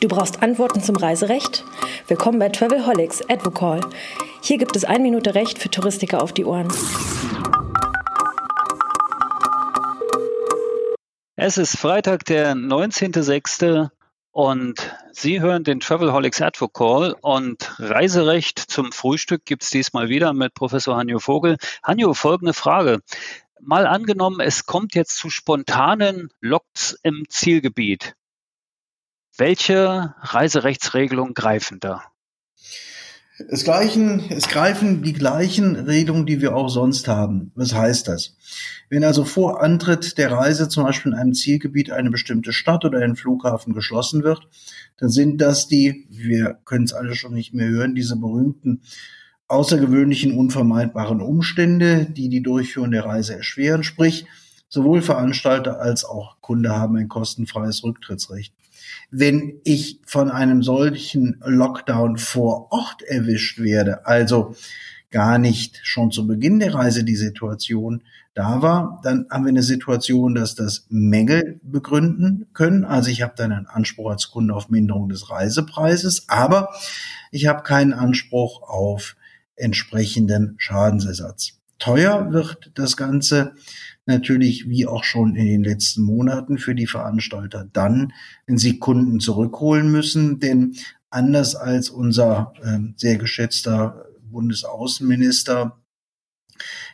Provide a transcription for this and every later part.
Du brauchst Antworten zum Reiserecht? Willkommen bei Travelholics Advocall. Hier gibt es ein Minute Recht für Touristiker auf die Ohren. Es ist Freitag, der 19.06. und Sie hören den Travelholics Advocall und Reiserecht zum Frühstück gibt es diesmal wieder mit Professor Hanjo Vogel. Hanjo, folgende Frage. Mal angenommen, es kommt jetzt zu spontanen Loks im Zielgebiet. Welche Reiserechtsregelungen greifen da? Es, gleichen, es greifen die gleichen Regelungen, die wir auch sonst haben. Was heißt das? Wenn also vor Antritt der Reise zum Beispiel in einem Zielgebiet eine bestimmte Stadt oder ein Flughafen geschlossen wird, dann sind das die, wir können es alle schon nicht mehr hören, diese berühmten außergewöhnlichen, unvermeidbaren Umstände, die die Durchführung der Reise erschweren. Sprich, sowohl Veranstalter als auch Kunde haben ein kostenfreies Rücktrittsrecht wenn ich von einem solchen Lockdown vor Ort erwischt werde, also gar nicht schon zu Beginn der Reise die Situation da war, dann haben wir eine Situation, dass das Mängel begründen können. Also ich habe dann einen Anspruch als Kunde auf Minderung des Reisepreises, aber ich habe keinen Anspruch auf entsprechenden Schadensersatz. Teuer wird das Ganze natürlich wie auch schon in den letzten Monaten für die Veranstalter dann, wenn sie Kunden zurückholen müssen. Denn anders als unser äh, sehr geschätzter Bundesaußenminister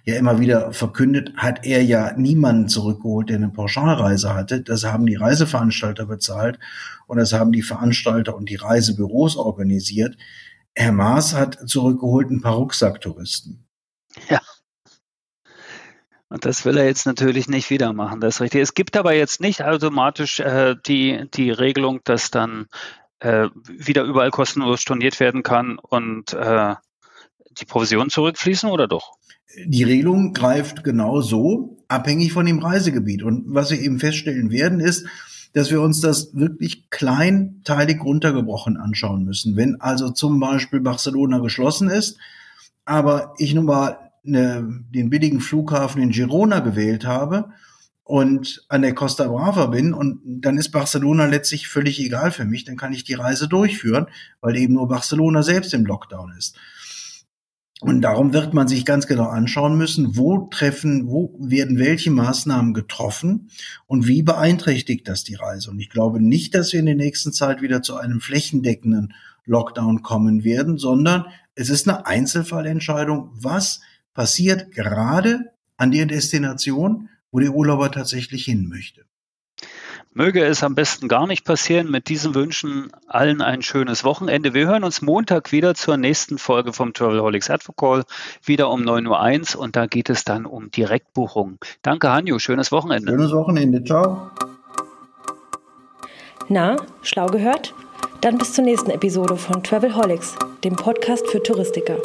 ja immer wieder verkündet, hat er ja niemanden zurückgeholt, der eine Pauschalreise hatte. Das haben die Reiseveranstalter bezahlt und das haben die Veranstalter und die Reisebüros organisiert. Herr Maas hat zurückgeholt ein paar Rucksacktouristen. Ja. Und das will er jetzt natürlich nicht wieder machen, das ist richtig. Es gibt aber jetzt nicht automatisch äh, die, die Regelung, dass dann äh, wieder überall kostenlos storniert werden kann und äh, die Provisionen zurückfließen oder doch? Die Regelung greift genau so, abhängig von dem Reisegebiet. Und was wir eben feststellen werden, ist, dass wir uns das wirklich kleinteilig runtergebrochen anschauen müssen. Wenn also zum Beispiel Barcelona geschlossen ist, aber ich nun mal eine, den billigen Flughafen in Girona gewählt habe und an der Costa Brava bin und dann ist Barcelona letztlich völlig egal für mich, dann kann ich die Reise durchführen, weil eben nur Barcelona selbst im Lockdown ist. Und darum wird man sich ganz genau anschauen müssen, wo treffen, wo werden welche Maßnahmen getroffen und wie beeinträchtigt das die Reise. Und ich glaube nicht, dass wir in der nächsten Zeit wieder zu einem flächendeckenden Lockdown kommen werden, sondern es ist eine Einzelfallentscheidung, was passiert gerade an der Destination, wo der Urlauber tatsächlich hin möchte. Möge es am besten gar nicht passieren. Mit diesen Wünschen allen ein schönes Wochenende. Wir hören uns Montag wieder zur nächsten Folge vom Travelholics Advocall, wieder um 9.01 Uhr und da geht es dann um Direktbuchungen. Danke, Hanjo. Schönes Wochenende. Schönes Wochenende. Ciao. Na, schlau gehört? Dann bis zur nächsten Episode von Travelholics, dem Podcast für Touristiker.